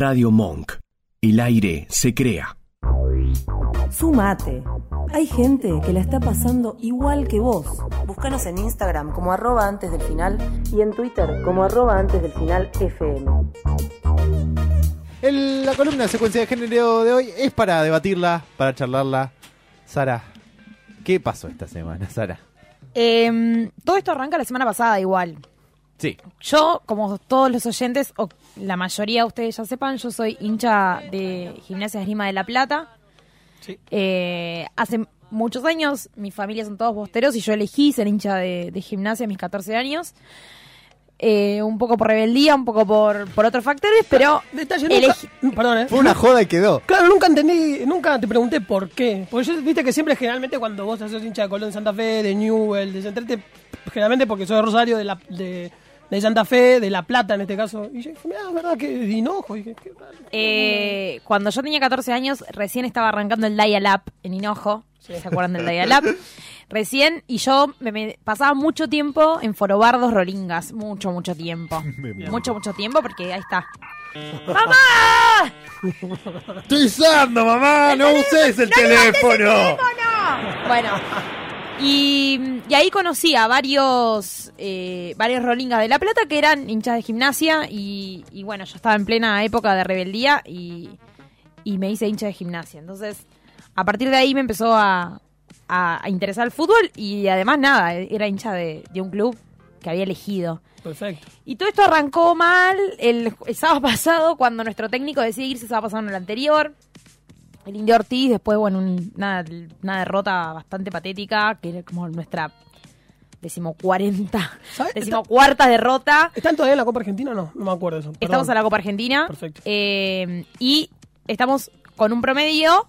Radio Monk. El aire se crea. Sumate. Hay gente que la está pasando igual que vos. Búscanos en Instagram como arroba antes del final y en Twitter como arroba antes del final FM. El- la columna de secuencia de género de hoy es para debatirla, para charlarla. Sara, ¿qué pasó esta semana, Sara? Em, todo esto arranca la semana pasada igual. Sí. Yo, como todos los oyentes, o la mayoría de ustedes ya sepan, yo soy hincha de Gimnasia Esgrima de La Plata. Eh, hace muchos años, mi familia son todos bosteros y yo elegí ser hincha de, de gimnasia a mis 14 años. Eh, un poco por rebeldía, un poco por, por otros factores, pero Detalle, elegí- nunca, perdón, ¿eh? Fue una joda y quedó. Claro, nunca entendí, nunca te pregunté por qué. Porque yo, viste que siempre, generalmente, cuando vos haces hincha de Colón de Santa Fe, de Newell, de Central, te- generalmente porque soy de Rosario, de, la, de, de Santa Fe, de La Plata en este caso. Y yo dije, mira, verdad que de Hinojo. Y dije, qué raro. Eh, cuando yo tenía 14 años, recién estaba arrancando el Dial-Up en Hinojo. ¿Se acuerdan del Dial-Up? Recién, y yo me, me pasaba mucho tiempo en Forobardos Rolingas. Mucho, mucho tiempo. mucho, mucho tiempo, porque ahí está. ¡Mamá! Estoy usando, mamá, no uses el teléfono. Bueno, y, y ahí conocí a varios, eh, varios Rolingas de La Plata que eran hinchas de gimnasia. Y, y bueno, yo estaba en plena época de rebeldía y, y me hice hincha de gimnasia. Entonces, a partir de ahí me empezó a, a- a interesar el fútbol y además nada, era hincha de, de un club que había elegido. Perfecto. Y todo esto arrancó mal el, el sábado pasado cuando nuestro técnico decide irse el sábado pasado en el anterior. El Indio Ortiz, después, bueno, un- una, una derrota bastante patética, que era como nuestra decimocuarenta, decimocuarta derrota. ¿Están todavía en la Copa Argentina o no? No me acuerdo eso. perdón. Estamos en la Copa Argentina. Perfecto. eh, y estamos con un promedio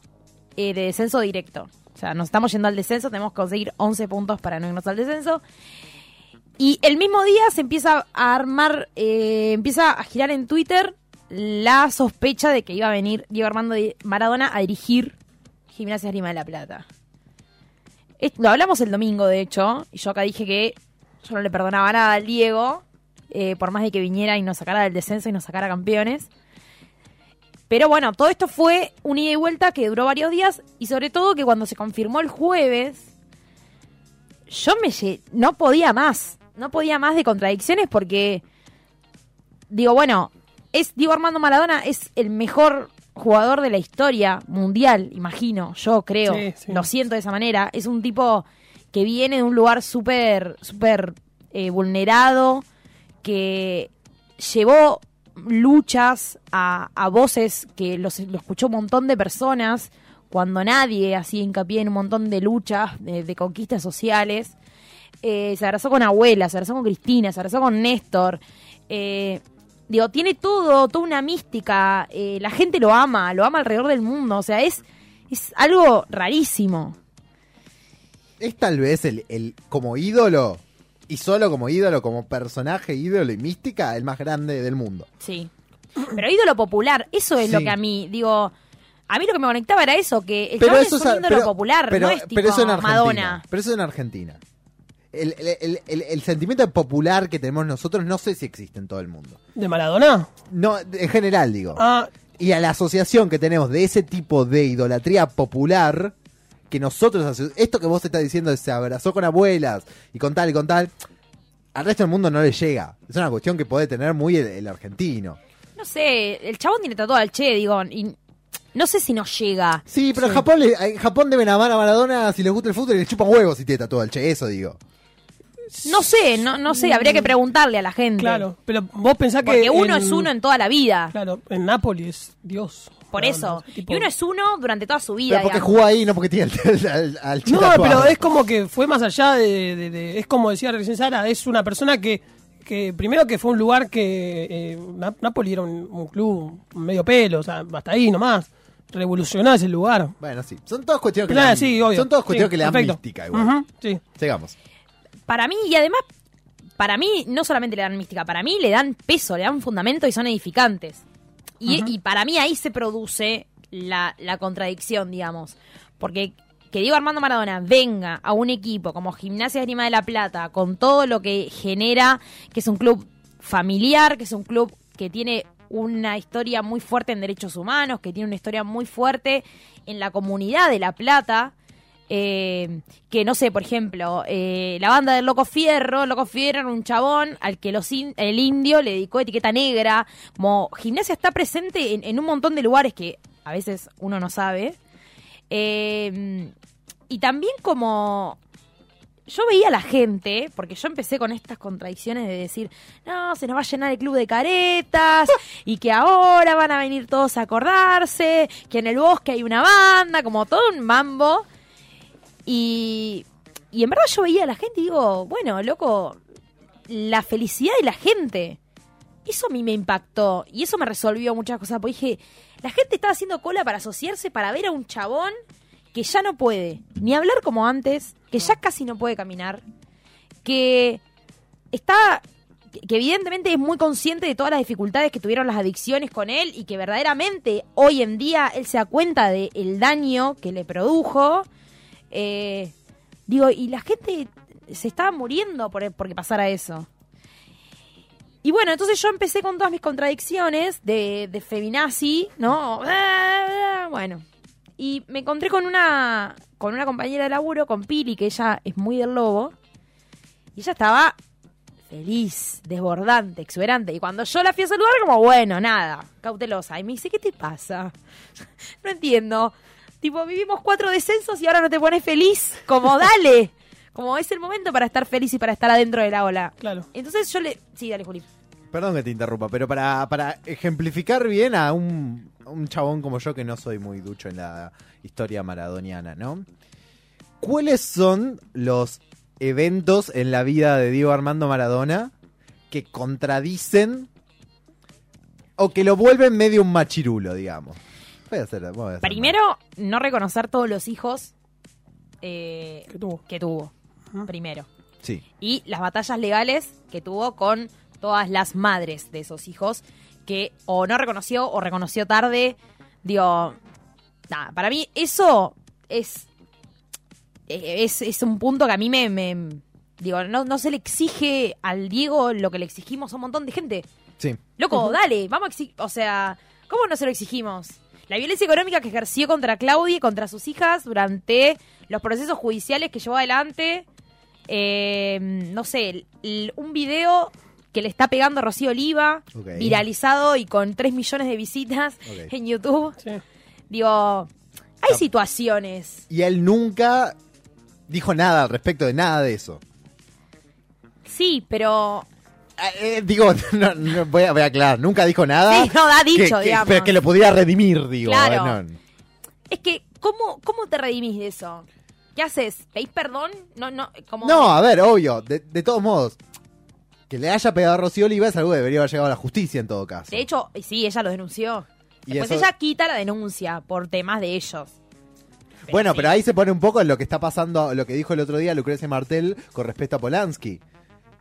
eh, de descenso directo. O sea, nos estamos yendo al descenso, tenemos que conseguir 11 puntos para no irnos al descenso. Y el mismo día se empieza a armar, eh, empieza a girar en Twitter la sospecha de que iba a venir Diego Armando Maradona a dirigir Gimnasia Esgrima de la Plata. Lo hablamos el domingo, de hecho, y yo acá dije que yo no le perdonaba nada al Diego, eh, por más de que viniera y nos sacara del descenso y nos sacara campeones. Pero bueno, todo esto fue un ida y vuelta que duró varios días y sobre todo que cuando se confirmó el jueves, yo me no podía más, no podía más de contradicciones porque digo, bueno, es Diego Armando Maradona es el mejor jugador de la historia mundial, imagino, yo creo, Sí, sí. lo siento de esa manera, es un tipo que viene de un lugar súper súper eh, vulnerado, que llevó luchas a, a voces que los, lo escuchó un montón de personas cuando nadie hacía hincapié en un montón de luchas, de, de conquistas sociales. Eh, se abrazó con abuela, se abrazó con Cristina, se abrazó con Néstor. Eh, digo, tiene todo, toda una mística. eh, la gente lo ama, lo ama alrededor del mundo. O sea, es, es algo rarísimo. Es tal vez el, el como ídolo, y solo como ídolo, como personaje, ídolo y mística, el más grande del mundo. Sí. Pero ídolo popular, eso es lo que a mí, digo, a mí lo que me conectaba era eso, que el Pero eso es un ídolo pero- popular, pero- no es tipo pero eso en Argentina. Madonna. Pero eso en Argentina. El, el- el- sentimiento popular que tenemos nosotros no sé si existe en todo el mundo. ¿De Maradona? No, en general digo. Ah, Y a la asociación que tenemos de ese tipo de idolatría popular, que nosotros, esto que vos estás diciendo, de se abrazó con abuelas y con tal y con tal, al resto del mundo no le llega. Es una cuestión que puede tener muy el, el argentino. No sé, el chabón tiene tatuado al Che, digo, y no sé si nos llega. Sí, pero en Japón, le- en Japón deben amar a Maradona si les gusta el fútbol y le chupan huevos si tiene tatuado el che, eso digo. No sé, no, no sé, habría que preguntarle a la gente. claro. Pero vos pensás que. Porque uno en- es uno en toda la vida. Claro, en Nápoles es Dios. Por eso. tipo- Y uno es uno durante toda su vida. Pero porque digamos. jugó ahí, no porque tiene el, al, No, tatuado. pero es como que fue más allá de, de- de- Es como decía recién Sara, es una persona que. que primero que fue un lugar que. Eh, Napoli era un, un club medio pelo, o sea, hasta ahí nomás. Revolucionó ese lugar. Bueno, sí. Son todas cuestiones que, Claro, le dan, sí, obvio. son todas cuestiones Sí, que le dan mística igual. Sí. Sigamos. Para mí, y además, para mí no solamente le dan mística, para mí le dan peso, le dan fundamento y son edificantes. Y, y para mí ahí se produce la, la contradicción, digamos. Porque que Diego Armando Maradona venga a un equipo como Gimnasia Esgrima de la Plata, con todo lo que genera, que es un club familiar, que es un club que tiene una historia muy fuerte en derechos humanos, que tiene una historia muy fuerte en la comunidad de La Plata. Eh, que no sé, por ejemplo, eh, la banda del Loco Fierro, Loco Fierro era un chabón al que los el indio le dedicó etiqueta negra. Como gimnasia está presente en, en un montón de lugares que a veces uno no sabe. Eh, y también como yo veía a la gente, porque yo empecé con estas contradicciones de decir, no, se nos va a llenar el club de caretas, y que ahora van a venir todos a acordarse, que en el bosque hay una banda, como todo un mambo. Y, y en verdad yo veía a la gente y digo, bueno, loco, la felicidad de la gente. Eso a mí me impactó y eso me resolvió muchas cosas. Porque dije, la gente estaba haciendo cola para asociarse, para ver a un chabón que ya no puede ni hablar como antes, que ya casi no puede caminar, que está que evidentemente es muy consciente de todas las dificultades que tuvieron las adicciones con él y que verdaderamente hoy en día él se da cuenta del daño que le produjo. Eh, digo, y la gente se estaba muriendo por, porque pasara eso. Y bueno, entonces yo empecé con todas mis contradicciones de, de feminazi, ¿no? Bueno, y me encontré con una con una compañera de laburo, con Pili, que ella es muy del lobo, y ella estaba feliz, desbordante, exuberante. Y cuando yo la fui a saludar, como, bueno, nada, cautelosa. Y me dice, ¿qué te pasa? no entiendo. Tipo, vivimos cuatro descensos y ahora no te pones feliz. Como, dale. Como es el momento para estar feliz y para estar adentro de la ola. Claro. Entonces yo le... Sí, dale, Juli. Perdón que te interrumpa, pero para, para ejemplificar bien a un, a un chabón como yo que no soy muy ducho en la historia maradoniana, ¿no? ¿Cuáles son los eventos en la vida de Diego Armando Maradona que contradicen o que lo vuelven medio un machirulo, digamos? Voy a hacer, voy a hacer Primero, no reconocer todos los hijos eh, que tuvo. Ajá. Primero. Sí. y las batallas legales que tuvo con todas las madres de esos hijos que o no reconoció o reconoció tarde. Digo, nada, para mí eso es, es, es un punto que a mí me... me- digo, no, no se le exige al Diego lo que le exigimos a un montón de gente. Sí. Loco, dale, vamos a exigir. O sea, ¿cómo no se lo exigimos? La violencia económica que ejerció contra Claudia y contra sus hijas durante los procesos judiciales que llevó adelante. eh, no sé, el- el- un video que le está pegando a Rocío Oliva, viralizado y con 3 millones de visitas en YouTube. Sí. Digo, hay situaciones. Y él nunca dijo nada al respecto de nada de eso. Sí, pero Eh, eh, digo, no, no, voy, a, voy a aclarar, nunca dijo nada. Sí, no, ha dicho, que, digamos. Pero que lo pudiera redimir, digo. Claro. eh, no. es que, ¿cómo, cómo te redimís de eso? ¿Qué haces? ¿Pedís perdón? No, no, como... No, a ver, obvio, de, de todos modos, que le haya pegado a Rocío Oliva es algo que debería haber llegado a la justicia en todo caso. De hecho, sí, ella lo denunció. Y Después eso- ella quita la denuncia por temas de ellos. bueno, sí. pero ahí se pone un poco en lo que está pasando, lo que dijo el otro día Lucrecia Martel con respecto a Polanski.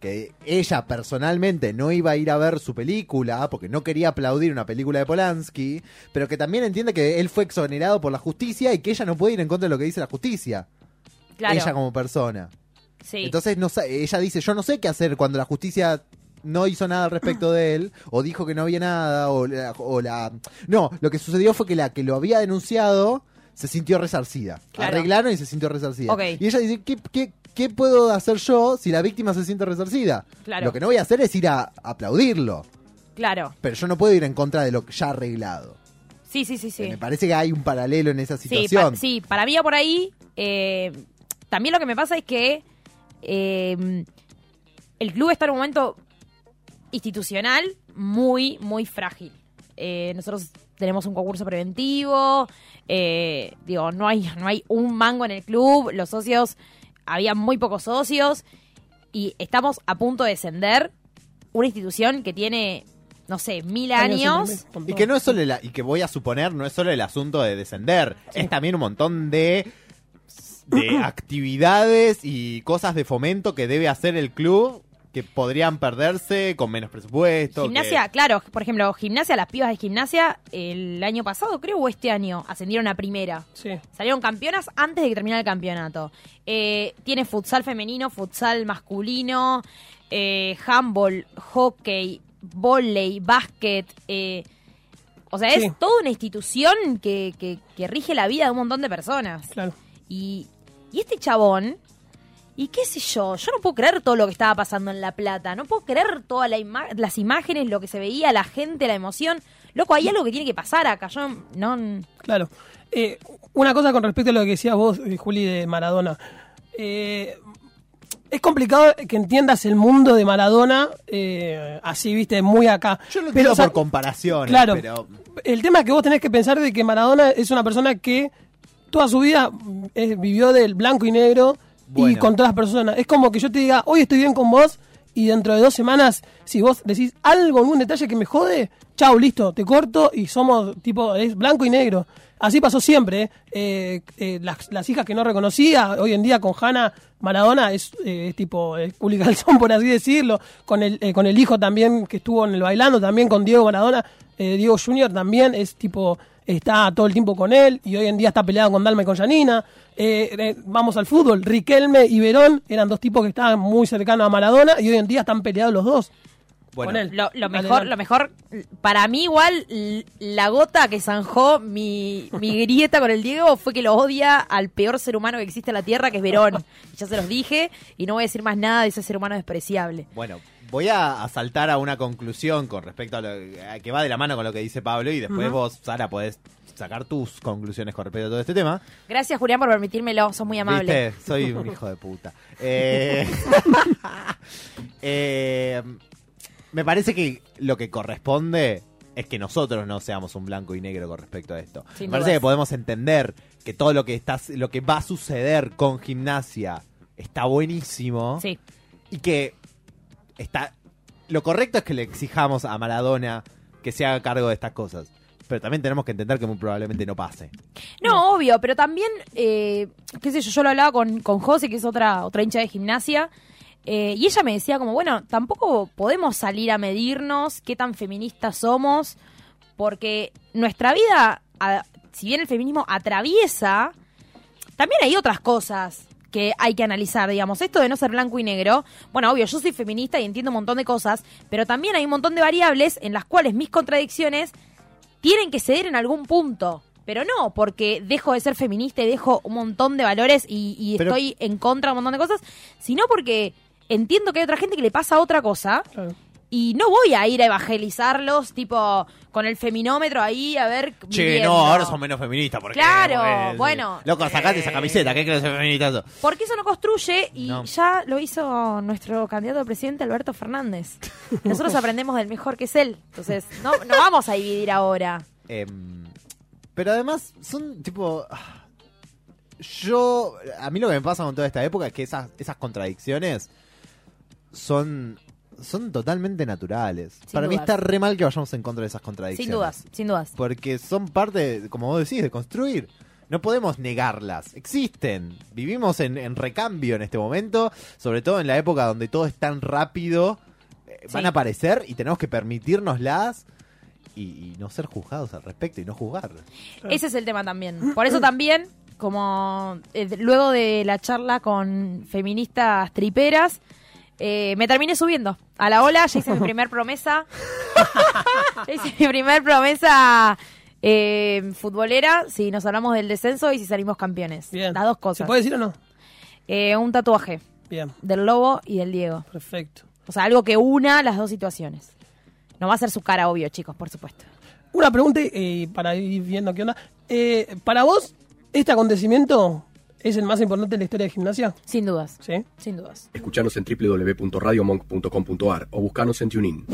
Que ella personalmente no iba a ir a ver su película porque no quería aplaudir una película de Polanski, pero que también entiende que él fue exonerado por la justicia y que ella no puede ir en contra de lo que dice la justicia. Claro. Ella como persona. sí. Entonces no ella dice, yo no sé qué hacer cuando la justicia no hizo nada al respecto de él, o dijo que no había nada, o la, o la- No, lo que sucedió fue que la que lo había denunciado se sintió resarcida. Claro. Arreglaron y se sintió resarcida. Ok. Y ella dice, ¿qué, qué, qué puedo hacer yo si la víctima se siente resarcida? Claro. Lo que no voy a hacer es ir a aplaudirlo, Claro. pero yo no puedo ir en contra de lo ya arreglado. Sí, sí, sí, sí. Me parece que hay un paralelo en esa Sí, situación. pa- sí, para mí por ahí. eh, también lo que me pasa es que eh, el club está en un momento institucional muy, muy frágil. Eh, nosotros tenemos un concurso preventivo, eh, digo, no hay, no hay un mango en el club, los socios, había muy pocos socios y estamos a punto de descender una institución que tiene, no sé, mil años. Y que no es solo el, y que voy a suponer, no es solo el asunto de descender, es también un montón de de actividades y cosas de fomento que debe hacer el club que podrían perderse con menos presupuesto. Gimnasia, claro, por ejemplo, gimnasia, las pibas de gimnasia, el año pasado, creo, o este año, ascendieron a primera. Sí. Salieron campeonas antes de que terminara el campeonato. Eh, tiene futsal femenino, futsal masculino, eh, handball, hockey, volei, básquet, eh, o sea, es toda una institución que, que, que rige la vida de un montón de personas. Claro. Y, y este chabón, y qué sé yo, yo no puedo creer todo lo que estaba pasando en La Plata, no puedo creer todas la ima- las imágenes, lo que se veía, la gente, la emoción. Loco, hay algo que tiene que pasar acá, yo no... Claro. Eh, una cosa con respecto a lo que decías vos, eh, Juli, de Maradona. Eh, es complicado que entiendas el mundo de Maradona eh, así, viste, muy acá. Yo lo Pero, entiendo o sea, por comparaciones, Claro. pero El tema es que vos tenés que pensar de que Maradona es una persona que toda su vida mm, eh, vivió del blanco y negro y con todas las personas. Es como que yo te diga, hoy estoy bien con vos y dentro de dos semanas, si vos decís algo, algún detalle que me jode, chau, listo, te corto y somos tipo, es blanco y negro. Así pasó siempre. ¿eh? Eh, eh, las, las hijas que no reconocía, hoy en día con Hanna Maradona es, eh, es tipo eh, culi calzón, por así decirlo. Con el, eh, con el hijo también que estuvo en el bailando, también con Diego Maradona. Diego Junior también es tipo, está todo el tiempo con él y hoy en día está peleado con Dalma y con Janina. Eh, eh, vamos al fútbol, Riquelme y Verón eran dos tipos que estaban muy cercanos a Maradona y hoy en día están peleados los dos. bueno, con él. Lo, lo mejor, lo mejor, para mí igual, la gota que zanjó mi, mi grieta con el Diego fue que lo odia al peor ser humano que existe en la Tierra, que es Verón. ya se los dije, y no voy a decir más nada de ese ser humano despreciable. Bueno, voy a, a saltar a una conclusión con respecto a lo a que va de la mano con lo que dice Pablo y después vos, Sara, podés sacar tus conclusiones con respecto a todo este tema. Gracias, Julián, por permitírmelo, sos muy amable. ¿Viste? Soy un hijo de puta. Eh, eh, me parece que lo que corresponde es que nosotros no seamos un blanco y negro con respecto a esto. Sin me parece que podemos entender que todo lo que está, lo que va a suceder con gimnasia está buenísimo Sí. y que está lo correcto es que le exijamos a Maradona que se haga cargo de estas cosas. Pero también tenemos que entender que muy probablemente no pase. No, obvio, pero también, eh, qué sé yo, yo lo hablaba con, con José, que es otra, otra hincha de gimnasia, eh, y ella me decía como, bueno, tampoco podemos salir a medirnos qué tan feministas somos, porque nuestra vida, si bien el feminismo atraviesa, también hay otras cosas que hay que analizar, digamos, esto de no ser blanco y negro, bueno, obvio, yo soy feminista y entiendo un montón de cosas, pero también hay un montón de variables en las cuales mis contradicciones tienen que ceder en algún punto. Pero no porque dejo de ser feminista y dejo un montón de valores y, y Pero- estoy en contra de un montón de cosas, sino porque entiendo que hay otra gente que le pasa otra cosa Claro. Y no voy a ir a evangelizarlos, tipo, con el feminómetro ahí a ver. Che, no, ahora son menos feministas. Porque, Claro, eh, bueno. Loco, sacate esa Eh. camiseta, ¿qué crees feminista? Porque eso no construye y No. ya lo hizo nuestro candidato a presidente Alberto Fernández. Nosotros aprendemos del mejor que es él. Entonces, no, no vamos a dividir ahora. Em, pero además, son tipo. Yo. A mí lo que me pasa con toda esta época es que esas, esas contradicciones son. Son totalmente naturales. Sin Para mí dudas. está re mal que vayamos en contra de esas contradicciones. Sin dudas, sin dudas. Porque son parte, como vos decís, de construir. No podemos negarlas. Existen. Vivimos en, en recambio en este momento. Sobre todo en la época donde todo es tan rápido. eh, Van Sí. a aparecer y tenemos que permitirnoslas. Y, y no ser juzgados al respecto y no juzgar. Ese es el tema también. Por eso también, como eh, luego de la charla con feministas triperas, eh, me terminé subiendo a la ola. Ya hice mi primer promesa. ya hice mi primer promesa eh, futbolera. Si nos hablamos del descenso y si salimos campeones. Bien. Las dos ¿Se cosas. puede decir o no? Eh, un tatuaje Bien, del lobo y del Diego. perfecto. O sea, algo que una las dos situaciones. No va a ser su cara, obvio, chicos, por supuesto. Una pregunta eh, para ir viendo qué onda. Eh, para vos, ¿este acontecimiento es el más importante en la historia de gimnasia? Sin dudas. ¿Sí? Sin dudas. Escuchanos en www.radiomonk.com.ar o buscanos en TuneIn.